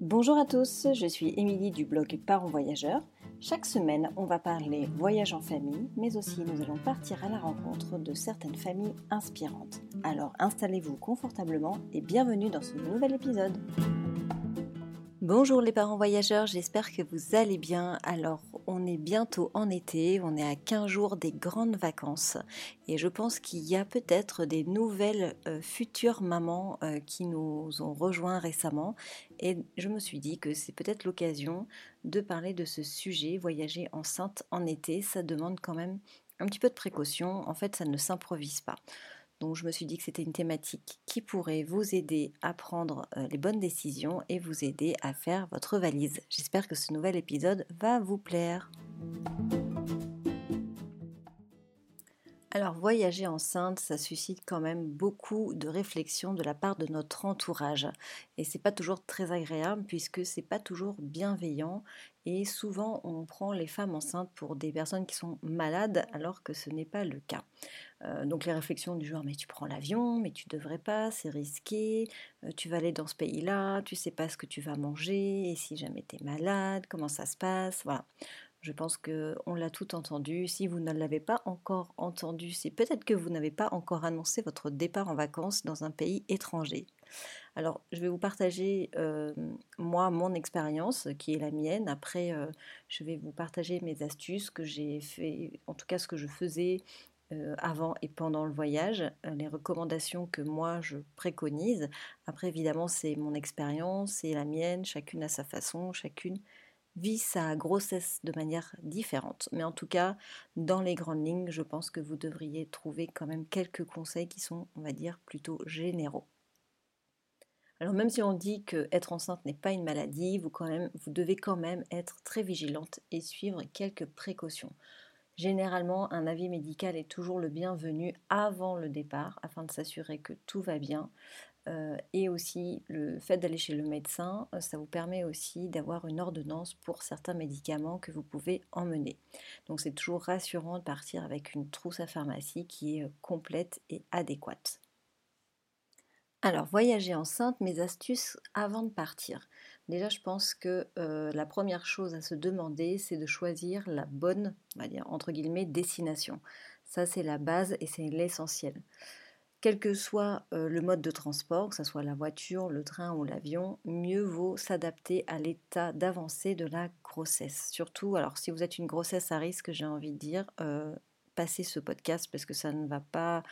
Bonjour à tous, je suis Émilie du blog Parents Voyageurs. Chaque semaine, on va parler voyage en famille, mais aussi nous allons partir à la rencontre de certaines familles inspirantes. Alors installez-vous confortablement et bienvenue dans ce nouvel épisode. Bonjour les parents voyageurs, j'espère que vous allez bien. Alors on est bientôt en été, on est à 15 jours des grandes vacances et je pense qu'il y a peut-être des nouvelles euh, futures mamans euh, qui nous ont rejoints récemment et je me suis dit que c'est peut-être l'occasion de parler de ce sujet, voyager enceinte en été, ça demande quand même un petit peu de précaution, en fait ça ne s'improvise pas. Donc je me suis dit que c'était une thématique qui pourrait vous aider à prendre euh, les bonnes décisions et vous aider à faire votre valise. J'espère que ce nouvel épisode va vous plaire. Alors voyager enceinte, ça suscite quand même beaucoup de réflexions de la part de notre entourage et c'est pas toujours très agréable puisque c'est pas toujours bienveillant et souvent on prend les femmes enceintes pour des personnes qui sont malades alors que ce n'est pas le cas. Euh, donc les réflexions du genre mais tu prends l'avion, mais tu devrais pas, c'est risqué, euh, tu vas aller dans ce pays-là, tu sais pas ce que tu vas manger et si jamais tu es malade, comment ça se passe, voilà. Je pense qu'on l'a tout entendu. Si vous ne l'avez pas encore entendu, c'est peut-être que vous n'avez pas encore annoncé votre départ en vacances dans un pays étranger. Alors, je vais vous partager, euh, moi, mon expérience, qui est la mienne. Après, euh, je vais vous partager mes astuces que j'ai fait, en tout cas ce que je faisais euh, avant et pendant le voyage, les recommandations que moi je préconise. Après, évidemment, c'est mon expérience, c'est la mienne, chacune à sa façon, chacune vit sa grossesse de manière différente. Mais en tout cas, dans les grandes lignes, je pense que vous devriez trouver quand même quelques conseils qui sont, on va dire, plutôt généraux. Alors même si on dit que être enceinte n'est pas une maladie, vous, vous devez quand même être très vigilante et suivre quelques précautions. Généralement, un avis médical est toujours le bienvenu avant le départ afin de s'assurer que tout va bien. Euh, et aussi le fait d'aller chez le médecin, euh, ça vous permet aussi d'avoir une ordonnance pour certains médicaments que vous pouvez emmener. Donc c'est toujours rassurant de partir avec une trousse à pharmacie qui est euh, complète et adéquate. Alors, voyager enceinte, mes astuces avant de partir. Déjà, je pense que la première chose à se demander, c'est de choisir la bonne, entre guillemets, destination. Ça, c'est la base et c'est l'essentiel. Quel que soit le mode de transport, que ce soit la voiture, le train ou l'avion, mieux vaut s'adapter à l'état d'avancée de la grossesse. Surtout, alors si vous êtes une grossesse à risque, j'ai envie de dire, passez ce podcast parce que ça ne va pas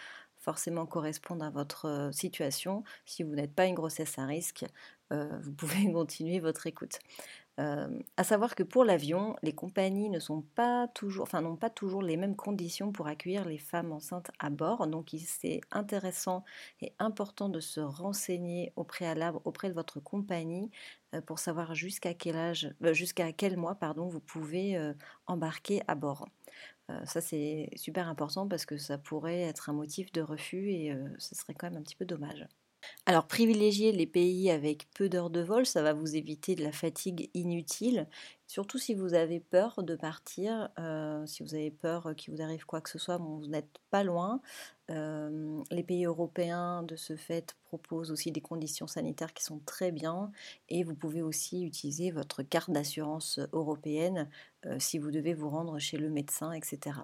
forcément correspondre à votre situation. Si vous n'êtes pas une grossesse à risque, vous pouvez continuer votre écoute. Euh, à savoir que pour l'avion, les compagnies ne sont pas toujours, enfin n'ont pas toujours les mêmes conditions pour accueillir les femmes enceintes à bord. Donc c'est intéressant et important de se renseigner au préalable auprès de votre compagnie euh, pour savoir jusqu'à quel âge, euh, jusqu'à quel mois pardon, vous pouvez embarquer à bord. Ça c'est super important parce que ça pourrait être un motif de refus et ce serait quand même un petit peu dommage. Alors privilégier les pays avec peu d'heures de vol, ça va vous éviter de la fatigue inutile, surtout si vous avez peur de partir, euh, si vous avez peur qu'il vous arrive quoi que ce soit, vous n'êtes pas loin. Les pays européens, de ce fait, proposent aussi des conditions sanitaires qui sont très bien et vous pouvez aussi utiliser votre carte d'assurance européenne euh, si vous devez vous rendre chez le médecin, etc.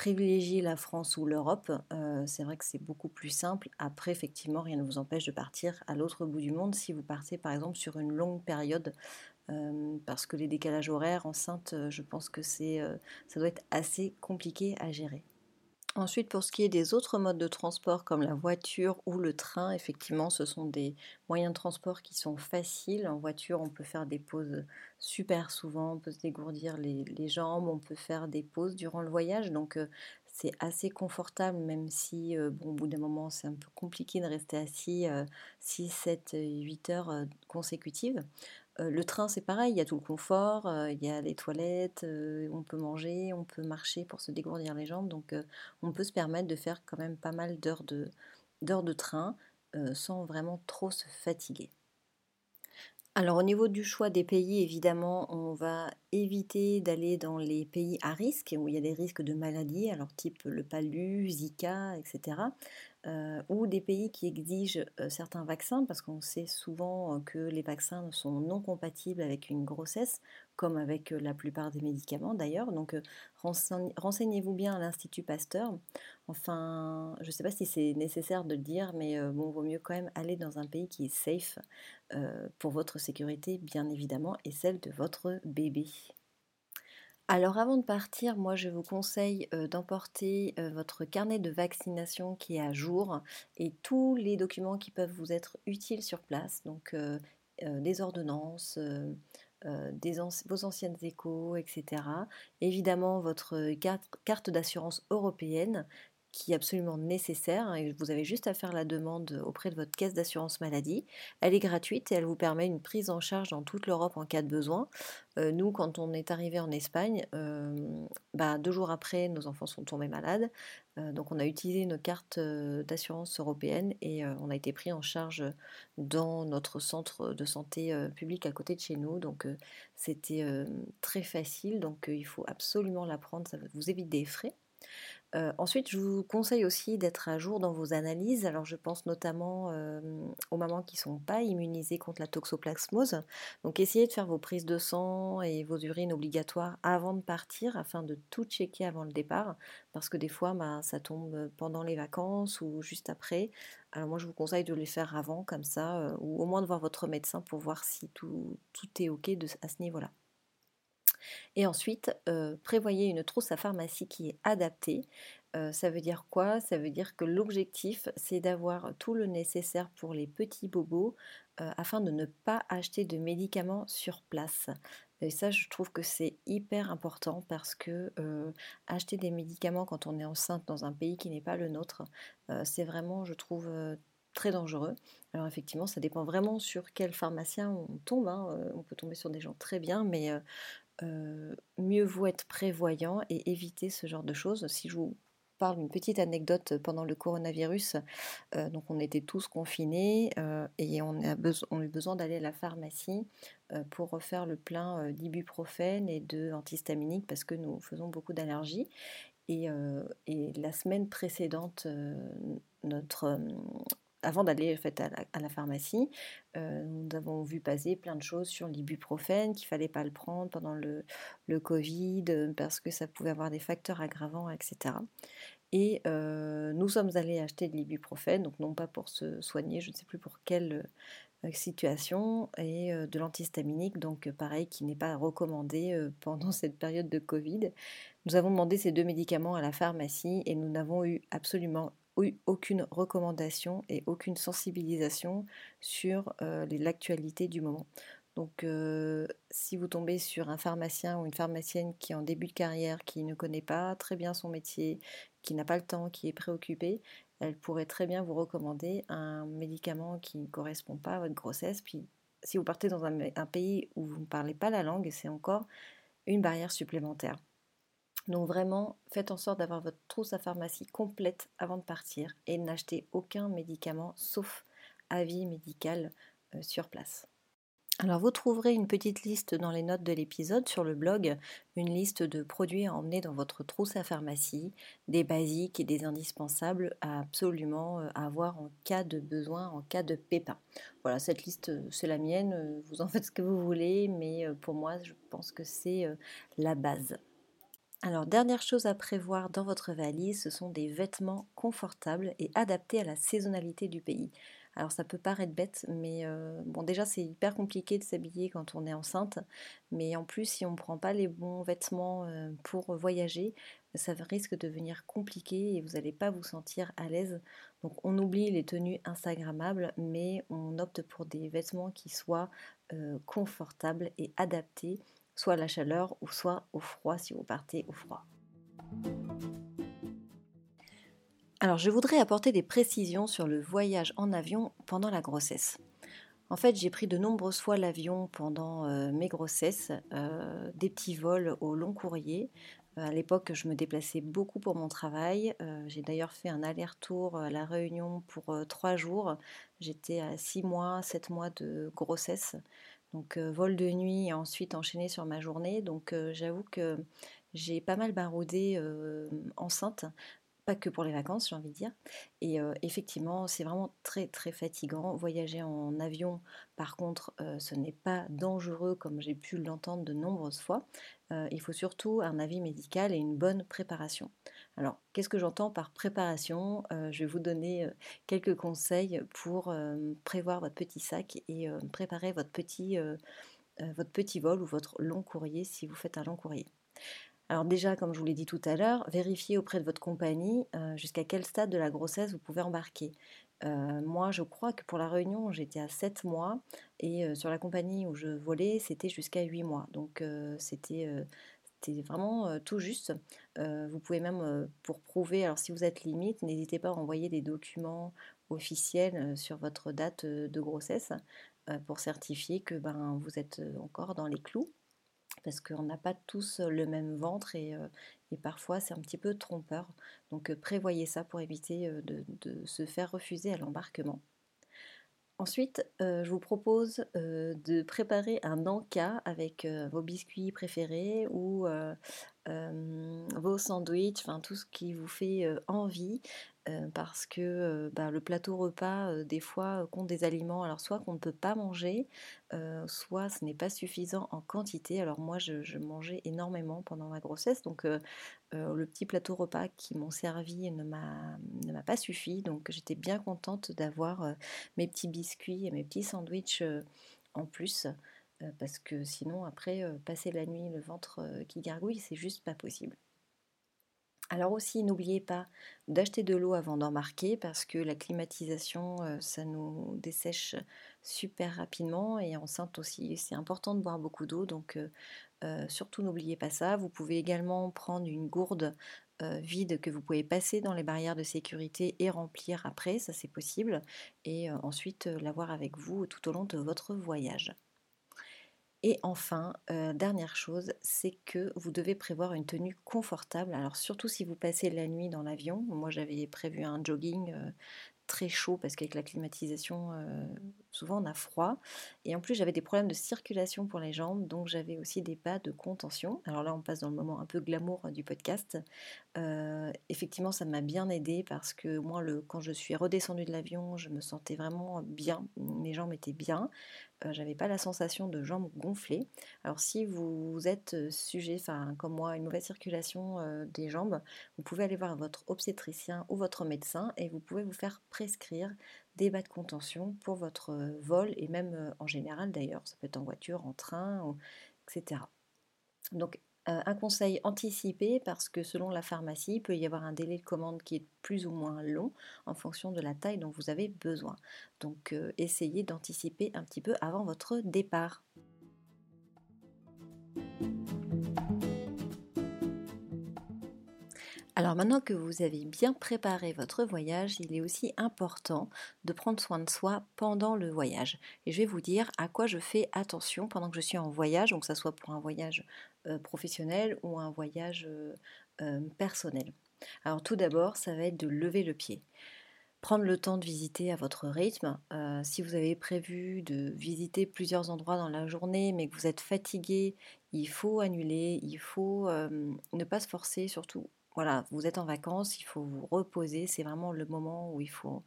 privilégier la France ou l'Europe, euh, c'est vrai que c'est beaucoup plus simple. Après, effectivement, rien ne vous empêche de partir à l'autre bout du monde si vous partez par exemple sur une longue période, euh, parce que les décalages horaires enceintes, euh, je pense que c'est, ça doit être assez compliqué à gérer. Ensuite, pour ce qui est des autres modes de transport comme la voiture ou le train, effectivement, ce sont des moyens de transport qui sont faciles. En voiture, on peut faire des pauses super souvent, on peut se dégourdir les, jambes, on peut faire des pauses durant le voyage. Donc, euh, c'est assez confortable, même si, euh, bon, au bout d'un moment, c'est un peu compliqué de rester assis 6, 7, 8 heures consécutives. Euh, le train, c'est pareil, il y a tout le confort, euh, il y a les toilettes, euh, on peut manger, on peut marcher pour se dégourdir les jambes, donc on peut se permettre de faire quand même pas mal d'heures de, d'heures de train sans vraiment trop se fatiguer. Alors au niveau du choix des pays, évidemment, on va éviter d'aller dans les pays à risque, où il y a des risques de maladies, alors type le palu, Zika, etc. Euh, ou des pays qui exigent euh, certains vaccins, parce qu'on sait souvent euh, que les vaccins sont non compatibles avec une grossesse, comme avec la plupart des médicaments d'ailleurs. Donc renseignez-vous bien à l'Institut Pasteur. Enfin, je ne sais pas si c'est nécessaire de le dire, mais bon, vaut mieux quand même aller dans un pays qui est safe pour votre sécurité, bien évidemment, et celle de votre bébé. Alors avant de partir, moi je vous conseille d'emporter votre carnet de vaccination qui est à jour et tous les documents qui peuvent vous être utiles sur place, donc des ordonnances, vos anciennes échos, etc. Évidemment votre carte d'assurance européenne qui est absolument nécessaire hein, et vous avez juste à faire la demande auprès de votre caisse d'assurance maladie. Elle est gratuite et elle vous permet une prise en charge dans toute l'Europe en cas de besoin. Euh, nous, quand on est arrivé en Espagne, euh, bah, deux jours après, nos enfants sont tombés malades. Euh, donc on a utilisé une carte d'assurance européenne et on a été pris en charge dans notre centre de santé public à côté de chez nous. Donc c'était très facile. Donc il faut absolument la prendre, ça vous évite des frais ensuite, je vous conseille aussi d'être à jour dans vos analyses. Alors, je pense notamment aux mamans qui ne sont pas immunisées contre la toxoplasmose. Donc, essayez de faire vos prises de sang et vos urines obligatoires avant de partir, afin de tout checker avant le départ, parce que des fois, bah, ça tombe pendant les vacances ou juste après. Alors, moi, je vous conseille de les faire avant, comme ça, ou au moins de voir votre médecin pour voir si tout, est OK à ce niveau-là. Et ensuite, euh, prévoyez une trousse à pharmacie qui est adaptée. Euh, ça veut dire quoi? Ça veut dire que l'objectif, c'est d'avoir tout le nécessaire pour les petits bobos euh, afin de ne pas acheter de médicaments sur place. Et ça, je trouve que c'est hyper important parce que acheter des médicaments quand on est enceinte dans un pays qui n'est pas le nôtre, c'est vraiment, je trouve, très dangereux. Alors effectivement, ça dépend vraiment sur quel pharmacien on tombe. Hein, on peut tomber sur des gens très bien, mais euh, mieux vaut être prévoyant et éviter ce genre de choses. Si je vous parle d'une petite anecdote pendant le coronavirus, euh, donc on était tous confinés euh, et on a, eu besoin d'aller à la pharmacie pour refaire le plein d'ibuprofène et de antihistaminique parce que nous faisons beaucoup d'allergies. Et, la semaine précédente, notre avant d'aller fait, à, la, pharmacie, euh, nous avons vu passer plein de choses sur l'ibuprofène, qu'il fallait pas le prendre pendant le, le, Covid, euh, parce que ça pouvait avoir des facteurs aggravants, etc. Et euh, nous sommes allés acheter de l'ibuprofène, donc non pas pour se soigner, je ne sais plus pour quelle situation, et de l'antihistaminique, donc pareil, qui n'est pas recommandé pendant cette période de Covid. Nous avons demandé ces deux médicaments à la pharmacie et nous n'avons eu absolument aucune recommandation et aucune sensibilisation sur euh, l'actualité du moment. Donc euh, si vous tombez sur un pharmacien ou une pharmacienne qui est en début de carrière, qui ne connaît pas très bien son métier, qui n'a pas le temps, qui est préoccupée, elle pourrait très bien vous recommander un médicament qui ne correspond pas à votre grossesse. Puis si vous partez dans un, un pays où vous ne parlez pas la langue, c'est encore une barrière supplémentaire. Donc vraiment, faites en sorte d'avoir votre trousse à pharmacie complète avant de partir et n'achetez aucun médicament sauf avis médical euh, sur place. Alors vous trouverez une petite liste dans les notes de l'épisode sur le blog, une liste de produits à emmener dans votre trousse à pharmacie, des basiques et des indispensables à absolument euh, avoir en cas de besoin, en cas de pépin. Voilà, cette liste euh, c'est la mienne, vous en faites ce que vous voulez, mais pour moi je pense que c'est la base. Alors, dernière chose à prévoir dans votre valise, ce sont des vêtements confortables et adaptés à la saisonnalité du pays. Alors ça peut paraître bête, mais euh, bon déjà c'est hyper compliqué de s'habiller quand on est enceinte, mais en plus si on ne prend pas les bons vêtements euh, pour voyager, ça risque de devenir compliqué et vous n'allez pas vous sentir à l'aise. Donc on oublie les tenues instagrammables, mais on opte pour des vêtements qui soient euh, confortables et adaptés soit la chaleur ou soit au froid si vous partez au froid. Alors je voudrais apporter des précisions sur le voyage en avion pendant la grossesse. En fait, j'ai pris de nombreuses fois l'avion pendant euh, mes grossesses, euh, des petits vols au long courrier. Euh, à l'époque, je me déplaçais beaucoup pour mon travail. j'ai d'ailleurs fait un aller-retour à La Réunion pour trois jours. J'étais à six mois, sept mois de grossesse. Donc vol de nuit et ensuite enchaîné sur ma journée. Donc j'avoue que j'ai pas mal baroudé enceinte pas que pour les vacances, j'ai envie de dire. Et effectivement, c'est vraiment très très fatigant. Voyager en avion, par contre, ce n'est pas dangereux comme j'ai pu l'entendre de nombreuses fois. il faut surtout un avis médical et une bonne préparation. Alors, qu'est-ce que j'entends par préparation? Je vais vous donner quelques conseils pour prévoir votre petit sac et préparer votre petit, votre petit vol ou votre long courrier si vous faites un long courrier. Alors déjà, comme je vous l'ai dit tout à l'heure, vérifiez auprès de votre compagnie euh, jusqu'à quel stade de la grossesse vous pouvez embarquer. Euh, moi, je crois que pour la réunion, j'étais à 7 mois et euh, sur la compagnie où je volais, c'était jusqu'à 8 mois. Donc c'était vraiment tout juste. vous pouvez même, pour prouver, alors si vous êtes limite, n'hésitez pas à envoyer des documents officiels sur votre date de grossesse pour certifier que ben, vous êtes encore dans les clous parce qu'on n'a pas tous le même ventre et, parfois c'est un petit peu trompeur. Donc prévoyez ça pour éviter de, se faire refuser à l'embarquement. Ensuite, je vous propose de préparer un encas avec vos biscuits préférés ou vos sandwichs, enfin tout ce qui vous fait envie. Euh, parce que euh, bah, le plateau repas, euh, des fois, compte des aliments, alors soit qu'on ne peut pas manger, soit ce n'est pas suffisant en quantité. Alors moi, je, mangeais énormément pendant ma grossesse, donc le petit plateau repas qui m'ont servi ne m'a pas suffi, donc j'étais bien contente d'avoir mes petits biscuits et mes petits sandwichs en plus. Parce que sinon, après, passer la nuit le ventre qui gargouille, c'est juste pas possible. Alors aussi, n'oubliez pas d'acheter de l'eau avant d'embarquer parce que la climatisation, euh, ça nous dessèche super rapidement et enceinte aussi, c'est important de boire beaucoup d'eau. Donc euh, euh, surtout n'oubliez pas ça. Vous pouvez également prendre une gourde vide que vous pouvez passer dans les barrières de sécurité et remplir après, ça c'est possible, et ensuite l'avoir avec vous tout au long de votre voyage. Et enfin, euh, dernière chose, c'est que vous devez prévoir une tenue confortable. Alors surtout si vous passez la nuit dans l'avion. Moi j'avais prévu un jogging euh, très chaud parce qu'avec la climatisation, euh, souvent on a froid. Et en plus, j'avais des problèmes de circulation pour les jambes, donc j'avais aussi des pas de contention. Alors là, on passe dans le moment un peu glamour du podcast. Euh, effectivement, ça m'a bien aidé parce que moi, le, quand je suis redescendue de l'avion, je me sentais vraiment bien. Mes jambes étaient bien. Euh, j'avais pas la sensation de jambes gonflées. Alors si vous êtes sujet, enfin comme moi, à une mauvaise circulation des jambes, vous pouvez aller voir votre obstétricien ou votre médecin et vous pouvez vous faire prescrire des bas de contention pour votre euh, vol et même euh, en général d'ailleurs, ça peut être en voiture, en train, etc. Donc euh, un conseil anticipé parce que selon la pharmacie, il peut y avoir un délai de commande qui est plus ou moins long en fonction de la taille dont vous avez besoin. Donc essayez d'anticiper un petit peu avant votre départ. Alors maintenant que vous avez bien préparé votre voyage, il est aussi important de prendre soin de soi pendant le voyage. Et je vais vous dire à quoi je fais attention pendant que je suis en voyage, donc que ce soit pour un voyage euh, professionnel ou un voyage euh, euh, personnel. Alors tout d'abord, ça va être de lever le pied. Prendre le temps de visiter à votre rythme. si vous avez prévu de visiter plusieurs endroits dans la journée, mais que vous êtes fatigué, il faut annuler, il faut ne pas se forcer, surtout voilà, vous êtes en vacances, il faut vous reposer, c'est vraiment le moment où il faut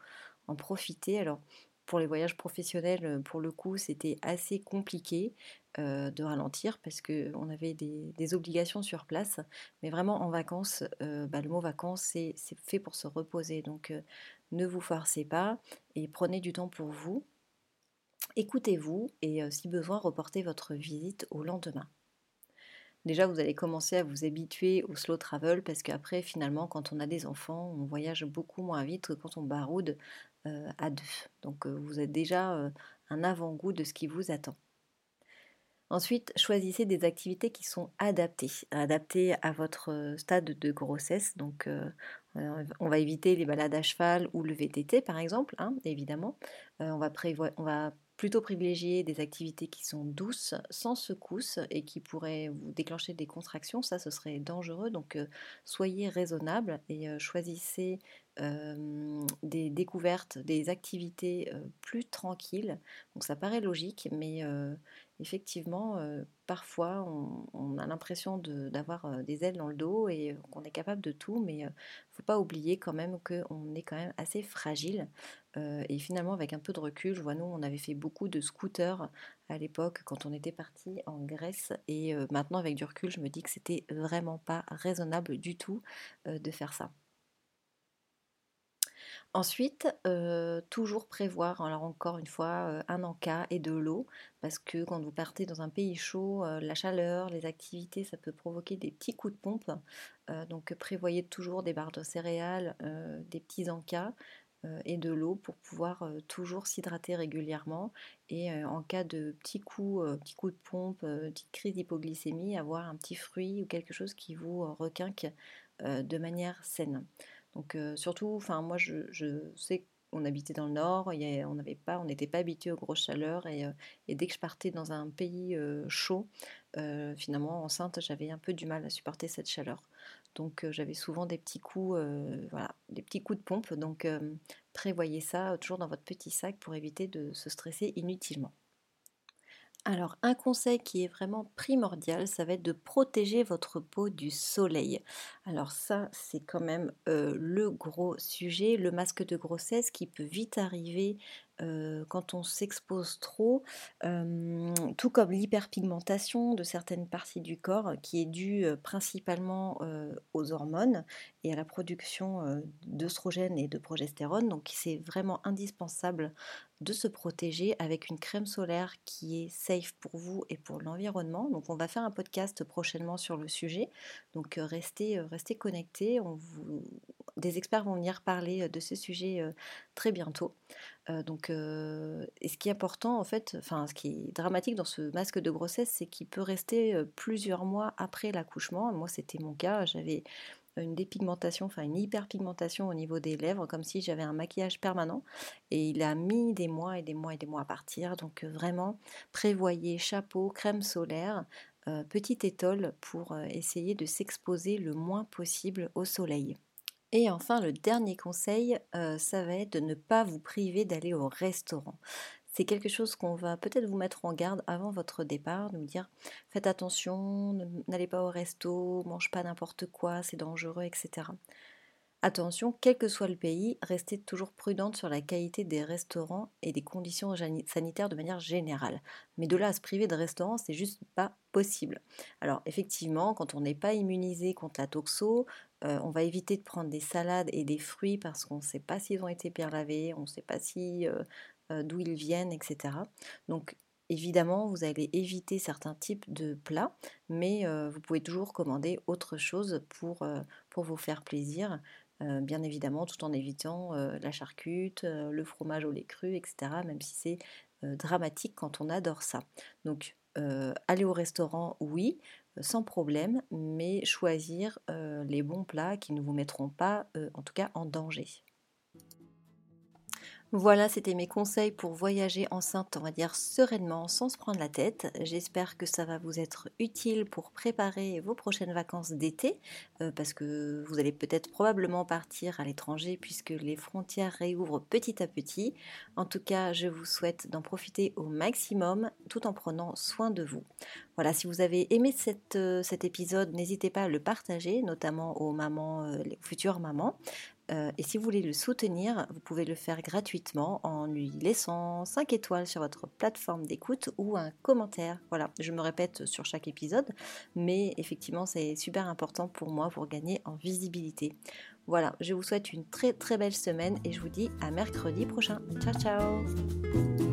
en profiter. Alors, pour les voyages professionnels, euh, pour le coup, c'était assez compliqué euh, de ralentir parce qu'on avait des, obligations sur place. Mais vraiment, en vacances, euh, bah, le mot vacances, c'est fait pour se reposer. Donc, ne vous forcez pas et prenez du temps pour vous. Écoutez-vous et si besoin, reportez votre visite au lendemain déjà vous allez commencer à vous habituer au slow travel parce qu'après finalement quand on a des enfants on voyage beaucoup moins vite que quand on baroude euh, à deux. Donc euh, vous êtes déjà euh, un avant-goût de ce qui vous attend. Ensuite, choisissez des activités qui sont adaptées, adaptées à votre stade de grossesse. Donc, on va éviter les balades à cheval ou le VTT, par exemple, hein, évidemment. on, va on va plutôt privilégier des activités qui sont douces, sans secousse et qui pourraient vous déclencher des contractions. Ça, ce serait dangereux. Donc, euh, soyez raisonnable et euh, choisissez des découvertes, des activités plus tranquilles. Donc ça paraît logique, mais effectivement, parfois on, a l'impression d'avoir des ailes dans le dos et qu'on est capable de tout, mais il ne faut pas oublier quand même qu'on est quand même assez fragile. Et finalement, avec un peu de recul, je vois nous, on avait fait beaucoup de scooters à l'époque quand on était parti en Grèce, et maintenant avec du recul, je me dis que c'était vraiment pas raisonnable du tout de faire ça. Ensuite, euh, toujours prévoir, alors encore une fois, euh, un encas et de l'eau, parce que quand vous partez dans un pays chaud, euh, la chaleur, les activités, ça peut provoquer des petits coups de pompe. donc prévoyez toujours des barres de céréales, des petits encas et de l'eau pour pouvoir toujours s'hydrater régulièrement et en cas de petits coups, petits coups de pompe, petite crise d'hypoglycémie, avoir un petit fruit ou quelque chose qui vous requinque de manière saine. Donc surtout, enfin moi je, sais qu'on habitait dans le nord, on n'avait pas, on n'était pas habitué aux grosses chaleurs et, dès que je partais dans un pays chaud, finalement enceinte, j'avais un peu du mal à supporter cette chaleur. Donc j'avais souvent des petits coups, voilà, des petits coups de pompe. Donc prévoyez ça toujours dans votre petit sac pour éviter de se stresser inutilement. Alors, un conseil qui est vraiment primordial, ça va être de protéger votre peau du soleil. Alors ça, c'est quand même le gros sujet, le masque de grossesse qui peut vite arriver quand on s'expose trop, tout comme l'hyperpigmentation de certaines parties du corps qui est due principalement aux hormones et à la production d'œstrogènes et de progestérone. Donc c'est vraiment indispensable de se protéger avec une crème solaire qui est safe pour vous et pour l'environnement. Donc on va faire un podcast prochainement sur le sujet. Donc restez, restez connectés. Des experts vont venir parler de ce sujet très bientôt donc, et ce qui est important, en fait, enfin, ce qui est dramatique dans ce masque de grossesse, c'est qu'il peut rester plusieurs mois après l'accouchement. Moi, c'était mon cas. J'avais une dépigmentation, enfin une hyperpigmentation au niveau des lèvres, comme si j'avais un maquillage permanent. Et il a mis des mois et des mois et des mois à partir. Donc, vraiment, prévoyez chapeau, crème solaire, petite étole pour essayer de s'exposer le moins possible au soleil. Et enfin, le dernier conseil, euh, ça va être de ne pas vous priver d'aller au restaurant. C'est quelque chose qu'on va peut-être vous mettre en garde avant votre départ, de vous dire faites attention, n'allez pas au resto, mange pas n'importe quoi, c'est dangereux, etc. Attention, quel que soit le pays, restez toujours prudente sur la qualité des restaurants et des conditions sanitaires de manière générale. Mais de là à se priver de restaurants, c'est juste pas possible. Alors effectivement, quand on n'est pas immunisé contre la toxo, euh, on va éviter de prendre des salades et des fruits parce qu'on ne sait pas s'ils ont été bien lavés, on ne sait pas euh, euh, d'où ils viennent, etc. Donc Évidemment, vous allez éviter certains types de plats, mais vous pouvez toujours commander autre chose pour vous faire plaisir. Euh, bien évidemment, tout en évitant euh, la charcute, euh, le fromage au lait cru, etc., même si c'est dramatique quand on adore ça. Donc, aller au restaurant, oui, sans problème, mais choisir les bons plats qui ne vous mettront pas, en tout cas, en danger. Voilà, c'était mes conseils pour voyager enceinte, on va dire sereinement, sans se prendre la tête. J'espère que ça va vous être utile pour préparer vos prochaines vacances d'été, euh, parce que vous allez peut-être probablement partir à l'étranger puisque les frontières réouvrent petit à petit. En tout cas, je vous souhaite d'en profiter au maximum tout en prenant soin de vous. Voilà, si vous avez aimé euh, cet épisode, n'hésitez pas à le partager, notamment aux mamans, euh, les futures mamans. Euh, et si vous voulez le soutenir, vous pouvez le faire gratuitement en lui laissant 5 étoiles sur votre plateforme d'écoute ou un commentaire. Voilà, je me répète sur chaque épisode, mais effectivement c'est super important pour moi pour gagner en visibilité. Voilà, je vous souhaite une très très belle semaine et je vous dis à mercredi prochain. Ciao ciao